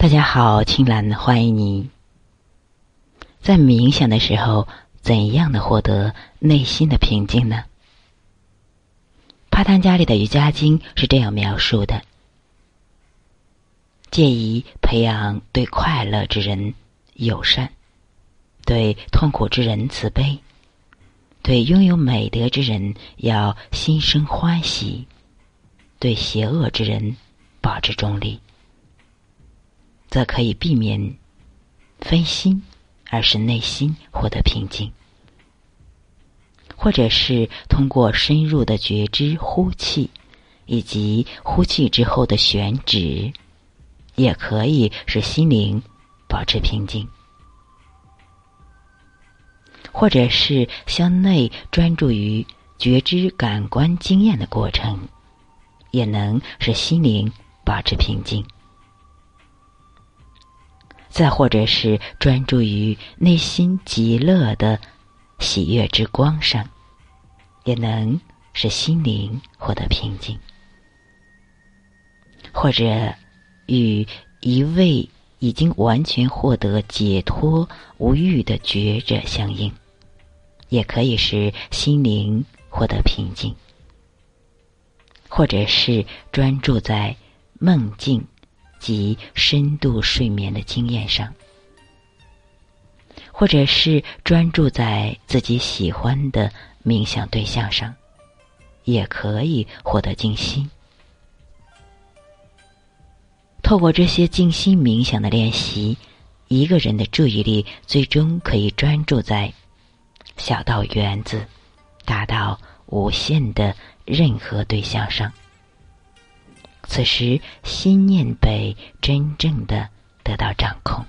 大家好，青兰欢迎你。在冥想的时候，怎样的获得内心的平静呢？帕坦加里的瑜伽经是这样描述的：介意培养对快乐之人友善，对痛苦之人慈悲，对拥有美德之人要心生欢喜，对邪恶之人保持中立。则可以避免分心，而使内心获得平静；或者是通过深入的觉知呼气，以及呼气之后的选址，也可以使心灵保持平静；或者是向内专注于觉知感官经验的过程，也能使心灵保持平静。再或者是专注于内心极乐的喜悦之光上，也能使心灵获得平静；或者与一位已经完全获得解脱无欲的觉者相应，也可以使心灵获得平静；或者是专注在梦境。及深度睡眠的经验上，或者是专注在自己喜欢的冥想对象上，也可以获得静心。透过这些静心冥想的练习，一个人的注意力最终可以专注在小到原子，大到无限的任何对象上。此时，心念被真正的得到掌控。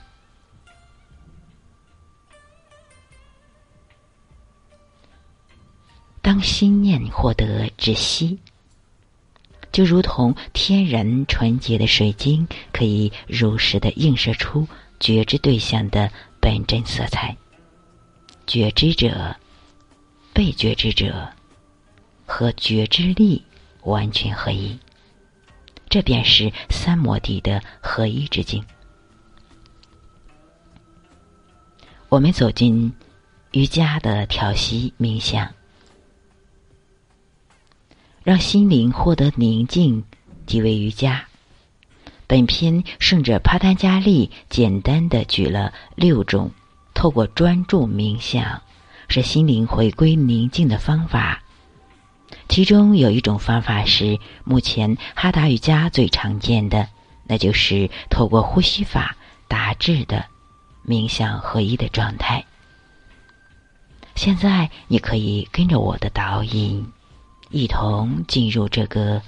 当心念获得止息，就如同天然纯洁的水晶，可以如实的映射出觉知对象的本真色彩。觉知者、被觉知者和觉知力完全合一。这便是三摩地的合一之境。我们走进瑜伽的调息冥想，让心灵获得宁静，即为瑜伽。本篇圣者帕丹加利简单的举了六种透过专注冥想使心灵回归宁静的方法。其中有一种方法是目前哈达瑜伽最常见的，那就是透过呼吸法达至的冥想合一的状态。现在你可以跟着我的导引，一同进入这个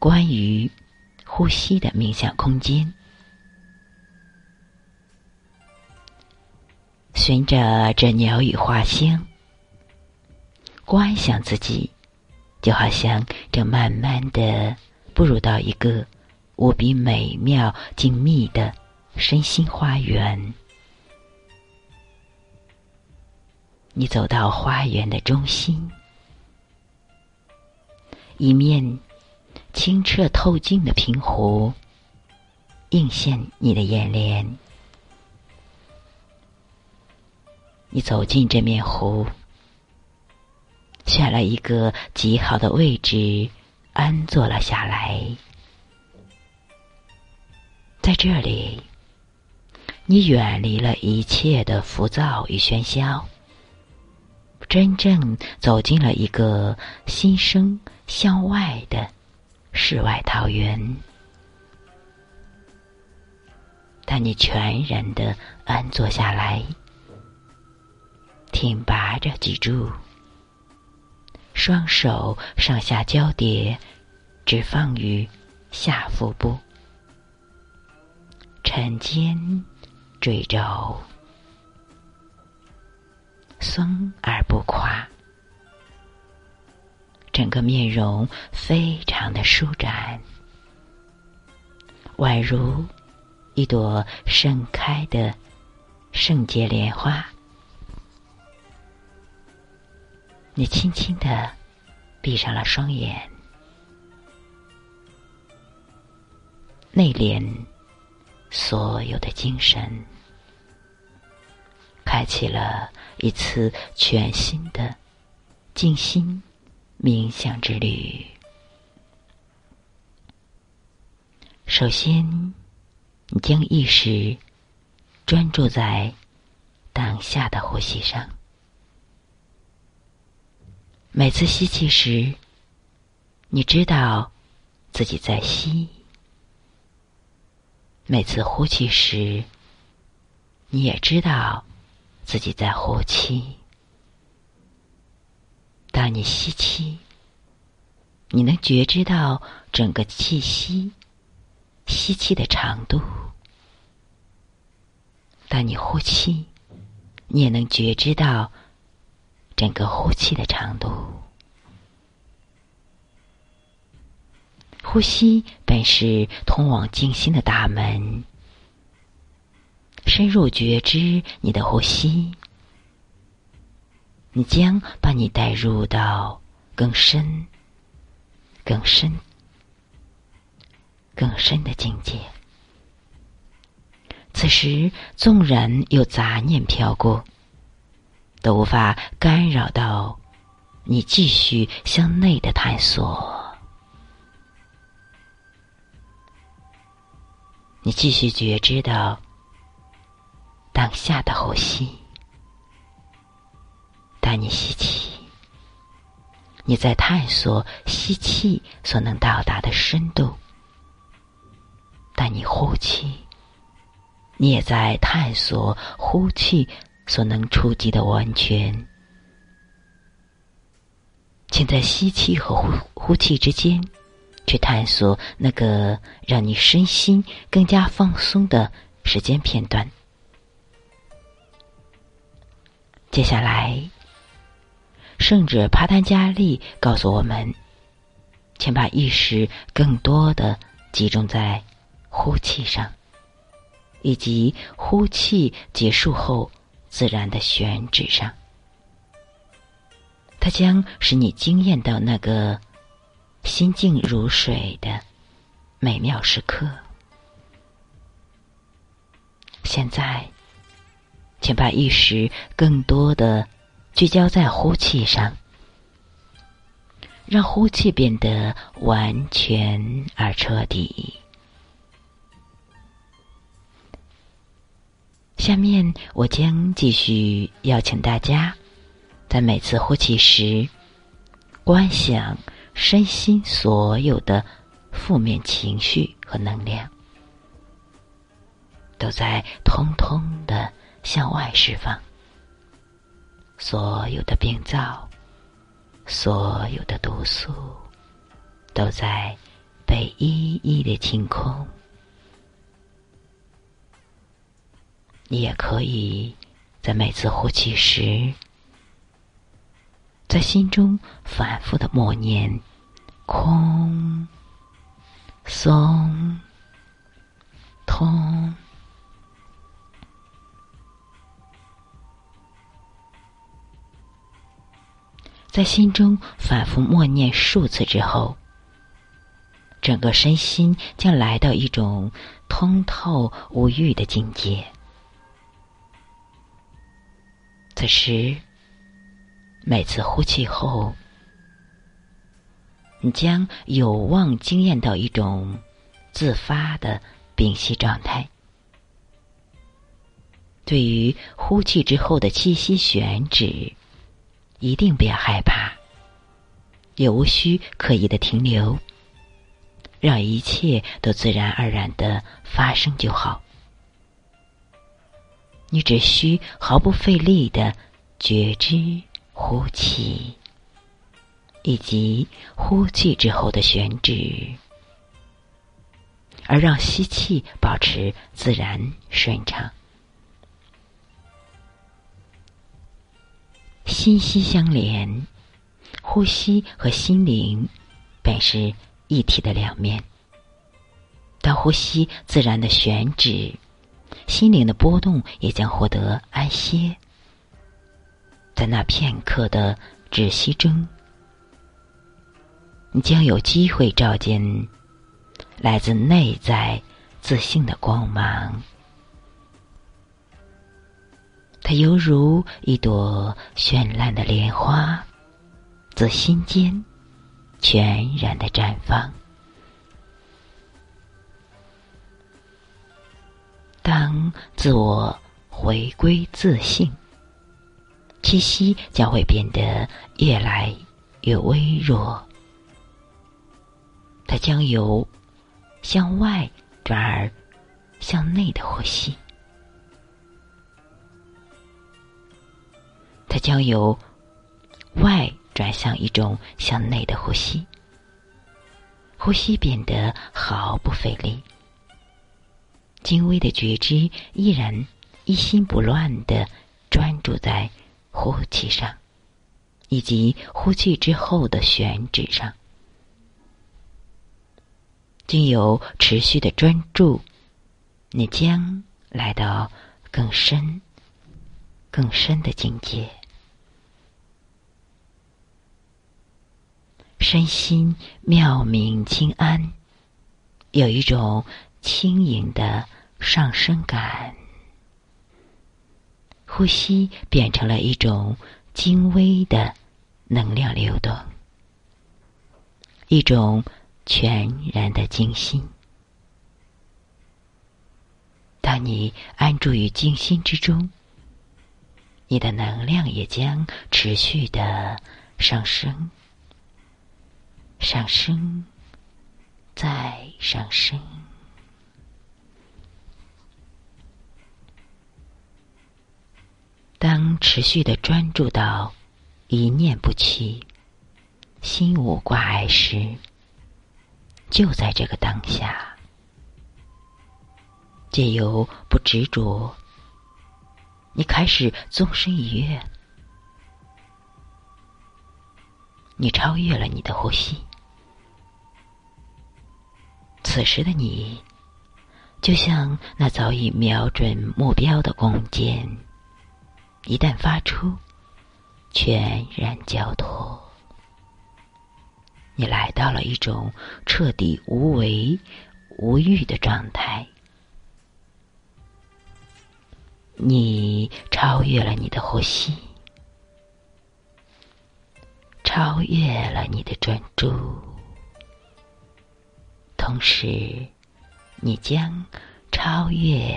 关于呼吸的冥想空间，循着这鸟语花香。观想自己，就好像正慢慢的步入到一个无比美妙、静谧的身心花园。你走到花园的中心，一面清澈透镜的平湖映现你的眼帘。你走进这面湖。选了一个极好的位置，安坐了下来。在这里，你远离了一切的浮躁与喧嚣，真正走进了一个心生向外的世外桃源。当你全然的安坐下来，挺拔着脊柱。双手上下交叠，只放于下腹部，沉肩坠肘，松而不垮，整个面容非常的舒展，宛如一朵盛开的圣洁莲花。你轻轻的闭上了双眼，内敛所有的精神，开启了一次全新的静心冥想之旅。首先，你将意识专注在当下的呼吸上。每次吸气时，你知道自己在吸；每次呼气时，你也知道自己在呼气。当你吸气，你能觉知到整个气息。吸气的长度，当你呼气，你也能觉知到整个呼气的长度。呼吸本是通往静心的大门，深入觉知你的呼吸，你将把你带入到更深、更深。更深的境界。此时，纵然有杂念飘过，都无法干扰到你继续向内的探索。你继续觉知到当下的呼吸。当你吸气，你在探索吸气所能到达的深度。但你呼气，你也在探索呼气所能触及的完全。请在吸气和呼呼气之间，去探索那个让你身心更加放松的时间片段。接下来，圣者帕丹加利告诉我们，请把意识更多的集中在。呼气上，以及呼气结束后自然的选址上，它将使你惊艳到那个心静如水的美妙时刻。现在，请把意识更多的聚焦在呼气上，让呼气变得完全而彻底。下面，我将继续邀请大家，在每次呼气时，观想身心所有的负面情绪和能量，都在通通的向外释放。所有的病灶，所有的毒素，都在被一一的清空。你也可以在每次呼气时，在心中反复的默念“空、松、通”，在心中反复默念数次之后，整个身心将来到一种通透无欲的境界。此时，每次呼气后，你将有望惊艳到一种自发的屏息状态。对于呼气之后的气息悬止，一定不要害怕，也无需刻意的停留，让一切都自然而然的发生就好。你只需毫不费力的觉知呼气，以及呼气之后的悬止，而让吸气保持自然顺畅。心息相连，呼吸和心灵本是一体的两面。当呼吸自然的悬止。心灵的波动也将获得安歇，在那片刻的止息中，你将有机会照见来自内在自信的光芒。它犹如一朵绚烂的莲花，自心间全然的绽放。当自我回归自信，气息将会变得越来越微弱。它将由向外转而向内的呼吸。它将由外转向一种向内的呼吸，呼吸变得毫不费力。精微的觉知依然一心不乱的专注在呼气上，以及呼气之后的选址上。经由持续的专注，你将来到更深、更深的境界。身心妙明清安，有一种轻盈的上升感。呼吸变成了一种精微的能量流动，一种全然的静心。当你安住于静心之中，你的能量也将持续的上升。上升，再上升。当持续的专注到一念不起、心无挂碍时，就在这个当下，借由不执着，你开始纵身一跃，你超越了你的呼吸。此时的你，就像那早已瞄准目标的弓箭，一旦发出，全然交托。你来到了一种彻底无为、无欲的状态，你超越了你的呼吸，超越了你的专注。同时，你将超越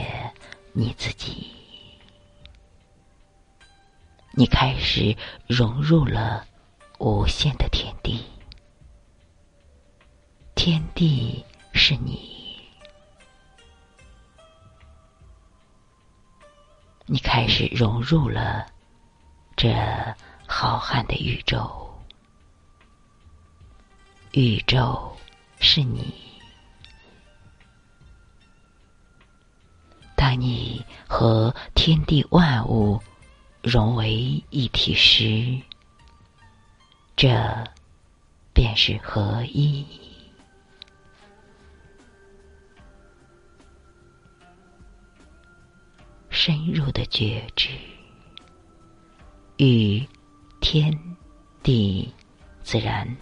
你自己。你开始融入了无限的天地，天地是你。你开始融入了这浩瀚的宇宙，宇宙是你。当你和天地万物融为一体时，这便是合一。深入的觉知，与天地自然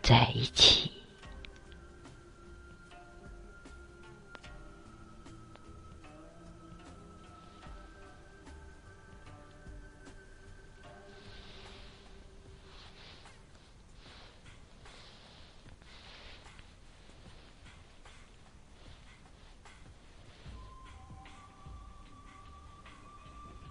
在一起。